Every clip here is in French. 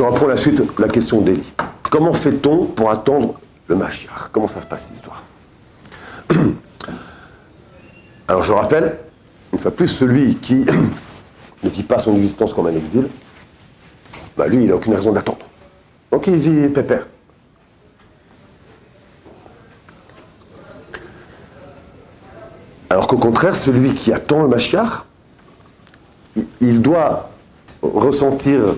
je reprends la suite, la question d'Élie. Comment fait-on pour attendre le Mashiach? Comment ça se passe, cette histoire Alors, je rappelle, une fois plus, celui qui ne vit pas son existence comme un exil, bah lui, il n'a aucune raison d'attendre. Donc, il vit pépère. Alors qu'au contraire, celui qui attend le Mashiach, il doit ressentir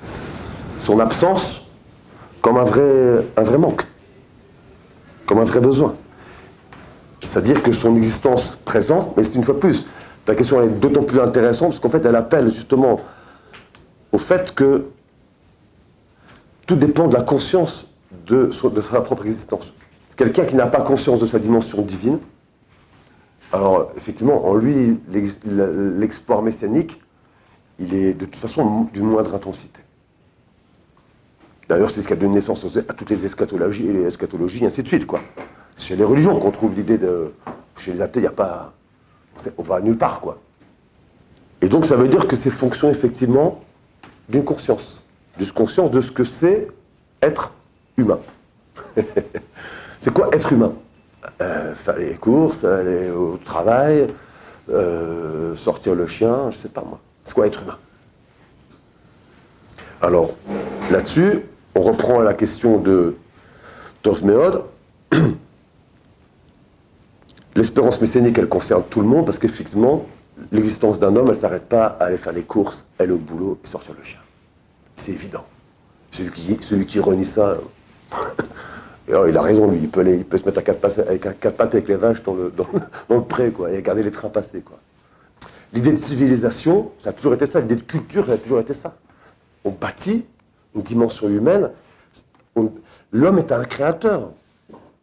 son absence comme un vrai, manque, comme un vrai besoin. C'est-à-dire que son existence présente, mais c'est une fois plus, ta question est d'autant plus intéressante parce qu'en fait elle appelle justement au fait que tout dépend de la conscience de, de sa propre existence. Quelqu'un qui n'a pas conscience de sa dimension divine, alors effectivement en lui l'exploit messianique, il est de toute façon d'une moindre intensité. D'ailleurs, c'est ce qui a donné naissance à toutes les eschatologies et les eschatologies, et ainsi de suite. Quoi. Chez les religions qu'on trouve l'idée de. Chez les athées, il n'y a pas. On va nulle part, quoi. Et donc, ça veut dire que c'est fonction, effectivement, d'une conscience. D'une conscience de ce que c'est être humain. c'est quoi être humain? Euh, Faire les courses, aller au travail, euh, sortir le chien, je sais pas moi. C'est quoi être humain? Alors, là-dessus, on reprend la question de Tosméode. L'espérance mécanique, elle concerne tout le monde parce qu'effectivement, l'existence d'un homme, elle ne s'arrête pas à aller faire les courses, aller au boulot et sortir le chien. C'est évident. Celui qui, celui qui renie ça, il a raison, lui. Il peut, se mettre à quatre, pattes avec, les vaches dans le, dans, le pré, quoi, et garder les trains passés, quoi. L'idée de civilisation, ça a toujours été ça. L'idée de culture, ça a toujours été ça. On bâtit une dimension humaine. L'homme est un créateur.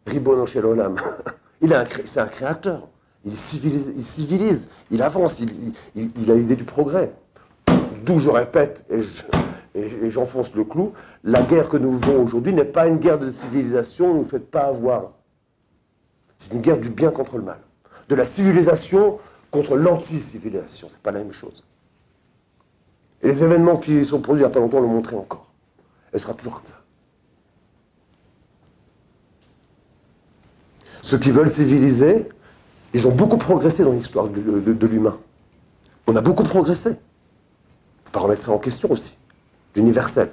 Ribono chez Il c'est un créateur. Il civilise, il, civilise, il avance, il, a l'idée du progrès. D'où je répète, et j'enfonce le clou, la guerre que nous vivons aujourd'hui n'est pas une guerre de civilisation, ne nous faites pas avoir. C'est une guerre du bien contre le mal. De la civilisation contre l'anti-civilisation. C'est pas la même chose. Et les événements qui sont produits il n'y a pas longtemps l'ont montré encore. Elle sera toujours comme ça. Ceux qui veulent civiliser, ils ont beaucoup progressé dans l'histoire de, l'humain. On a beaucoup progressé. Il ne faut pas remettre ça en question aussi. L'universel.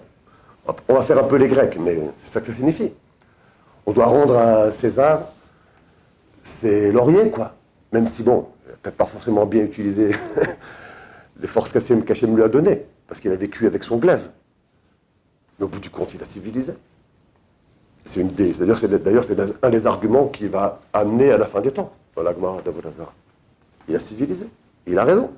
On va faire un peu les Grecs, mais c'est ça que ça signifie. On doit rendre à César ses lauriers, quoi. Même si, bon, peut-être pas forcément bien utilisé les forces qu'Hachem lui a données, parce qu'il a vécu avec son glaive. Mais au bout du compte, il a civilisé. C'est une d'ailleurs, c'est un des arguments qui va amener à la fin des temps, dans l'Agmara d'Avodazar. Il a civilisé. Il a raison.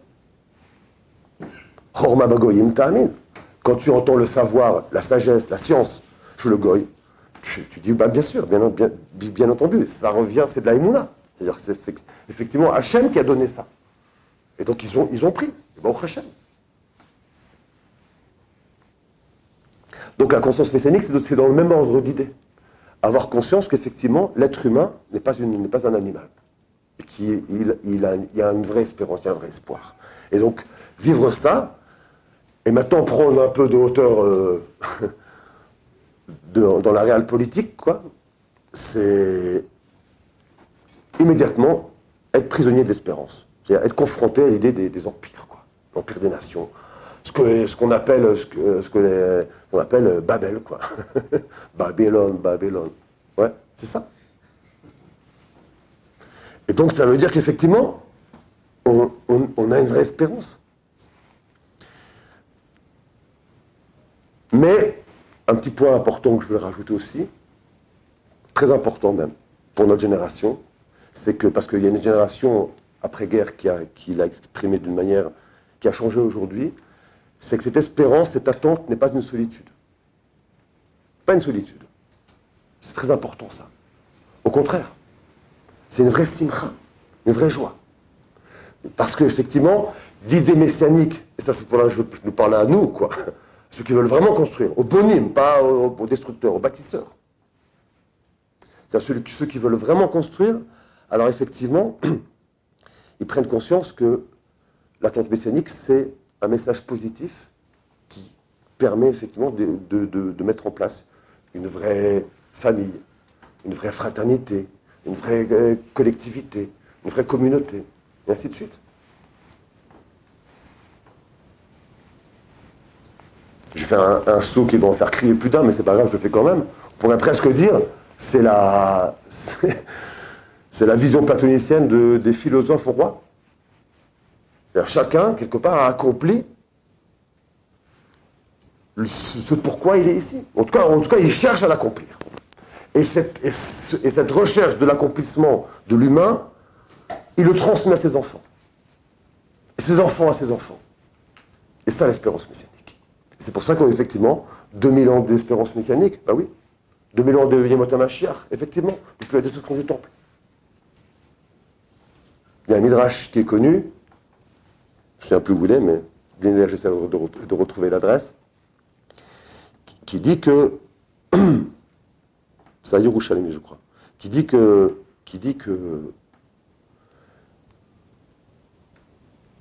Quand tu entends le savoir, la sagesse, la science, je le goy, tu, dis, bah, bien sûr, bien, bien, bien entendu, ça revient, c'est de la c'est-à-dire que c'est effectivement Hachem qui a donné ça. Et donc ils ont, ils ont pris. Et Hachem. Donc la conscience messianique, c'est dans le même ordre d'idée. Avoir conscience qu'effectivement, l'être humain n'est pas, un animal. Et il, a, y a une vraie espérance, il y a un vrai espoir. Et donc, vivre ça, et maintenant prendre un peu de hauteur euh, dans la réelle politique, c'est immédiatement être prisonnier de l'espérance. C'est-à-dire être confronté à l'idée des, empires. L'empire des nations. Ce qu'on ce qu'on appelle, ce que, ce que appelle Babel, quoi. Babylone, Babylone. Ouais, c'est ça. Et donc ça veut dire qu'effectivement, on, a une vraie espérance. Mais, un petit point important que je veux rajouter aussi, très important même, pour notre génération, c'est que, parce qu'il y a une génération après-guerre qui, qui l'a exprimé d'une manière qui a changé aujourd'hui, c'est que cette espérance, cette attente n'est pas une solitude. Pas une solitude. C'est très important ça. Au contraire, c'est une vraie simcha, une vraie joie. Parce qu'effectivement, l'idée messianique, et ça c'est pour là que je nous parle à nous, quoi, ceux qui veulent vraiment construire, aux bonimes, pas aux, destructeurs, aux bâtisseurs. C'est-à-dire ceux qui veulent vraiment construire, alors effectivement, ils prennent conscience que l'attente messianique, c'est un message positif qui permet effectivement de, de- de- mettre en place une vraie famille, une vraie fraternité, une vraie euh, collectivité, une vraie communauté, et ainsi de suite. Je faire un, saut qui va en faire crier plus d'un, mais c'est pas grave, je le fais quand même. On pourrait presque dire, c'est la, c'est la vision platonicienne de- des philosophes rois. Chacun, quelque part, a accompli ce pourquoi il est ici. En tout cas, en tout cas il cherche à l'accomplir. Et cette, et ce- et cette recherche de l'accomplissement de l'humain, il le transmet à ses enfants. Et ses enfants à ses enfants. Et ça, l'espérance messianique. C'est pour ça qu'effectivement, 2000 ans d'espérance messianique, bah oui. 2000 ans de HaMashiach, effectivement, depuis la destruction du temple. Il y a un midrash qui est connu, je ne souviens plus où il est, mais j'essaie de, de- retrouver l'adresse, qui, dit que, c'est à Yerushalmi, je crois, qui dit que, qui dit que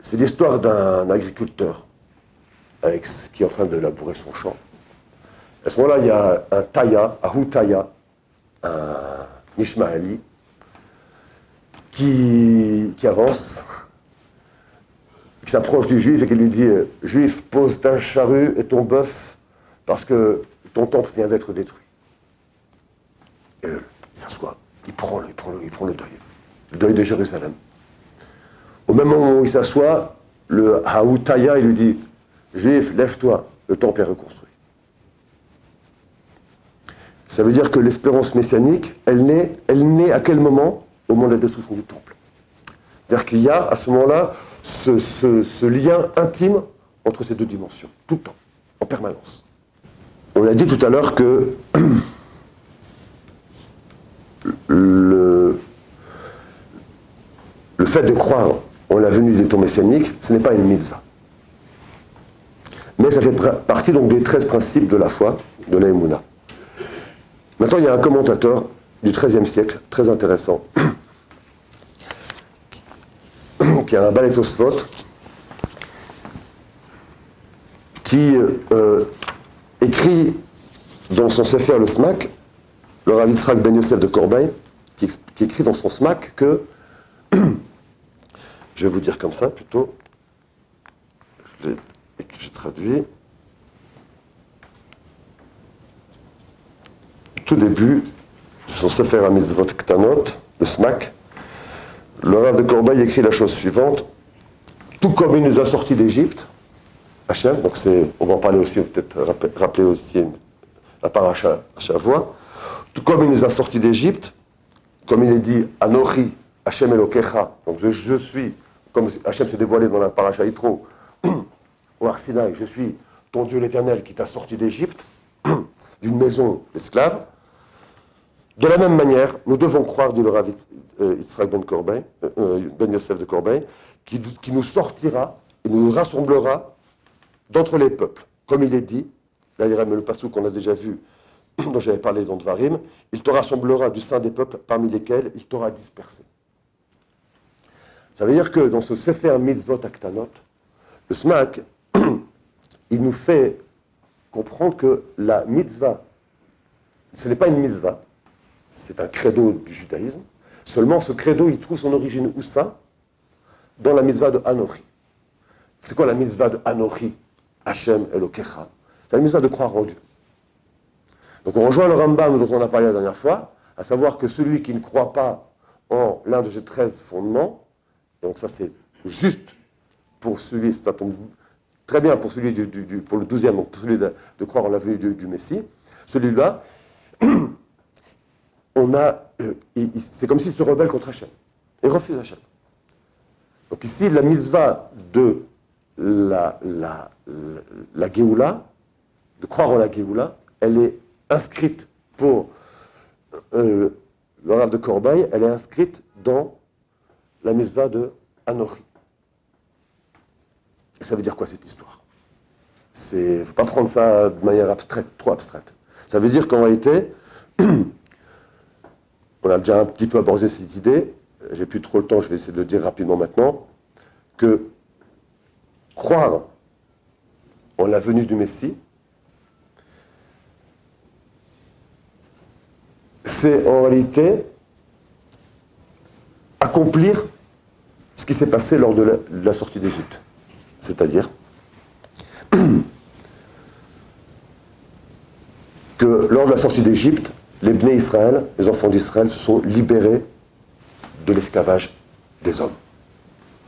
c'est l'histoire d'un agriculteur qui est en train de labourer son champ. À ce moment-là, il y a un Taya, Ahu Taya, un Ishmaeli, qui avance, qui s'approche du juif et qui lui dit euh, Juif, pose ta charrue et ton bœuf parce que ton temple vient d'être détruit. Et euh, il s'assoit, il prend, le, il, il prend le deuil, le deuil de Jérusalem. Au même moment où il s'assoit, le Haoutaya, il lui dit Juif, lève-toi, le temple est reconstruit. Ça veut dire que l'espérance messianique, elle naît, elle naît à quel moment? Au moment de la destruction du temple. C'est-à-dire qu'il y a à ce moment-là ce, lien intime entre ces deux dimensions, tout le temps, en permanence. On a dit tout à l'heure que le, fait de croire en la venue des temps messianiques, ce n'est pas une mitzvah. Mais ça fait partie donc des 13 principes de la foi, de la Emouna. Maintenant, il y a un commentateur du XIIIe siècle, très intéressant, qui a un balétosphot, qui euh, écrit dans son Sefer le SMAC, le Rav Yitzhak Ben Yosef de Corbeil, qui, écrit dans son SMAC que, je vais vous dire comme ça plutôt, j'ai traduit, tout début de son Sefer HaMitzvot Ktanot, le SMAC, le Rav de Corbeil écrit la chose suivante. Tout comme il nous a sortis d'Égypte, Hachem, donc c'est, on va en parler aussi, peut-être rappeler, aussi la paracha à chaque voix. Tout comme il nous a sortis d'Égypte, comme il est dit, Anochi, Hachem Elokecha, donc je, suis, comme Hachem s'est dévoilé dans la paracha Yitro, au Har Sinaï, je suis ton Dieu l'Éternel qui t'a sorti d'Égypte, d'une maison d'esclaves. De la même manière, nous devons croire, dit le Rav euh, Yitzhak ben, Corbeil, euh, euh, ben Yosef de Corbeil, qui, nous sortira et nous rassemblera d'entre les peuples. Comme il est dit, a le passou qu'on a déjà vu, dont j'avais parlé dans Dvarim, il te rassemblera du sein des peuples parmi lesquels il t'aura dispersé. Ça veut dire que dans ce Sefer Mitzvot Aktanot, le SMAC, il nous fait comprendre que la mitzvah, ce n'est pas une mitzvah, c'est un credo du judaïsme. Seulement, ce credo, il trouve son origine où ça? Dans la mitzvah de Anochi. C'est quoi la mitzvah de Anochi? Hachem Elokecha C'est la mitzvah de croire en Dieu. Donc on rejoint le Rambam dont on a parlé la dernière fois, à savoir que celui qui ne croit pas en l'un de ces 13 fondements, et donc ça c'est juste pour celui, ça tombe très bien pour celui du, du- pour le douzième, donc pour celui de, croire en la venue du Messie, celui-là, on a, euh, c'est comme s'il se rebelle contre Hachem. Il refuse Hachem. Donc ici, la mitzvah de la, la, la, de croire en la Géoula, elle est inscrite pour euh, le de Corbeil, elle est inscrite dans la mitzvah de Anochi. Et ça veut dire quoi cette histoire? Il ne faut pas prendre ça de manière abstraite, trop abstraite. Ça veut dire qu'en réalité, on a déjà un petit peu abordé cette idée, j'ai plus trop le temps, je vais essayer de le dire rapidement maintenant, que croire en la venue du Messie, c'est en réalité accomplir ce qui s'est passé lors de la, de la sortie d'Égypte. C'est-à-dire que lors de la sortie d'Égypte, les Bnei Israël, les enfants d'Israël, se sont libérés de l'esclavage des hommes.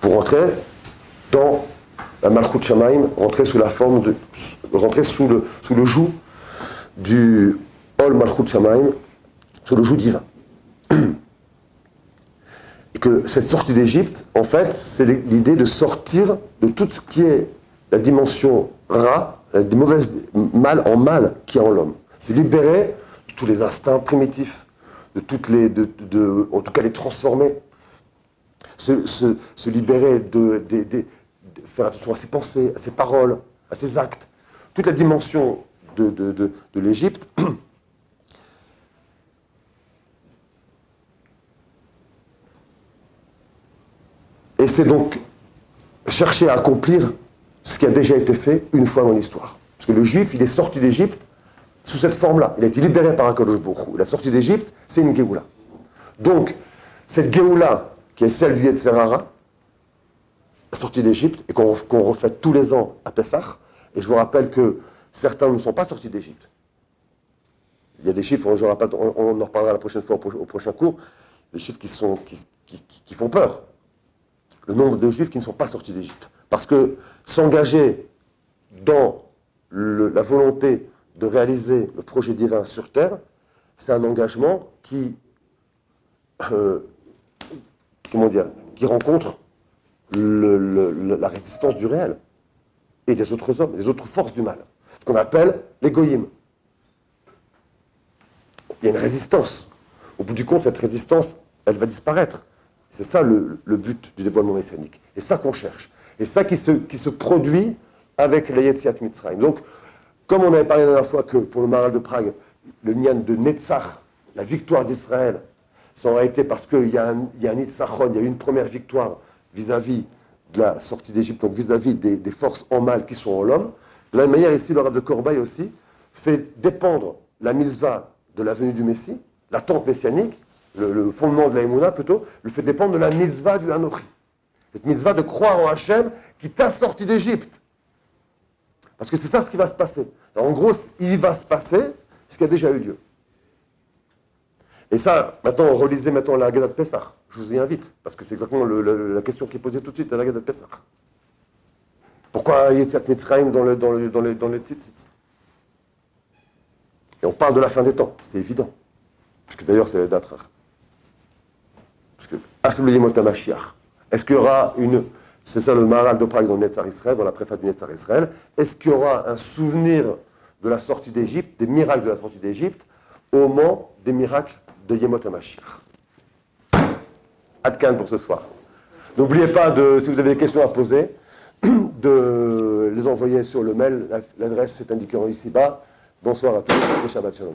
Pour rentrer dans la Malchut Shamaim, rentrer sous la forme de. rentrer sous le, sous le joug du Ol Malchut Shamaim, sous le joug divin. Et que cette sortie d'Égypte, en fait, c'est l'idée de sortir de tout ce qui est la dimension ra, des mauvaises mal en mal qui est en l'homme. Se libérer tous les instincts primitifs, en tout cas les transformer. Se, se- libérer de, faire attention à ses pensées, à ses paroles, à ses actes. Toute la dimension de l'Égypte. Et c'est donc chercher à accomplir ce qui a déjà été fait une fois dans l'histoire. Parce que le juif, il est sorti d'Égypte sous cette forme-là. Il a été libéré par Akadosh Baruch. La sortie d'Égypte, c'est une Géoula. Donc, cette Géoula, qui est celle du Yetzerara, la sortie d'Égypte, et qu'on refait tous les ans à Pessah, et je vous rappelle que certains ne sont pas sortis d'Égypte. Il y a des chiffres, on, en reparlera la prochaine fois au, pro- au prochain cours, des chiffres qui, font peur. Le nombre de juifs qui ne sont pas sortis d'Égypte. Parce que s'engager dans la volonté de réaliser le projet divin sur Terre, c'est un engagement qui, euh, comment dire, qui rencontre la résistance du réel et des autres hommes, des autres forces du mal. Ce qu'on appelle l'égoïme. Il y a une résistance. Au bout du compte, cette résistance, elle va disparaître. C'est ça le, but du dévoilement messianique. Et ça qu'on cherche. Et ça qui se, qui se produit avec la Yetziat Mitzrayim. Donc, comme on avait parlé la dernière fois que pour le Maral de Prague, le Nyan de Netzach, la victoire d'Israël, ça aurait été parce qu'il y a un, il y a un Nitzachon, il y a eu une première victoire vis-à-vis de la sortie d'Égypte, donc vis-à-vis des, forces en mal qui sont en l'homme. De la même manière, ici, le Rav de Corbeil aussi fait dépendre la mitzvah de la venue du Messie, l'attente messianique, le, le fondement de la Emouna plutôt, le fait dépendre de la mitzvah du Hanochi. Cette mitzvah de croire en Hachem qui t'a sorti d'Égypte. Parce que c'est ça ce qui va se passer. En gros, il va se passer ce qui a déjà eu lieu. Et ça, maintenant, relisez maintenant la Haggadah de Pessah. Je vous y invite, parce que c'est exactement la question qui est posée tout de suite à la Haggadah de Pessah. Pourquoi Yetziat Mitzrayim dans le, dans le, dans le, dans le Et on parle de la fin des temps, c'est évident. Puisque d'ailleurs, c'est d'Atrar. Parce que, Aflu Yemot HaMashiach. Est-ce qu'il y aura une. C'est ça le Maharal de Prague dans le Netzar Israël, dans la préface du Netzar Israël. Est-ce qu'il y aura un souvenir de la sortie d'Égypte, des miracles de la sortie d'Égypte, au moment des miracles de Yemot HaMashiach? Adkan pour ce soir. N'oubliez pas, de, si vous avez des questions à poser, de les envoyer sur le mail. La- L'adresse est indiquée ici-bas. Bonsoir à tous Shabbat Shalom.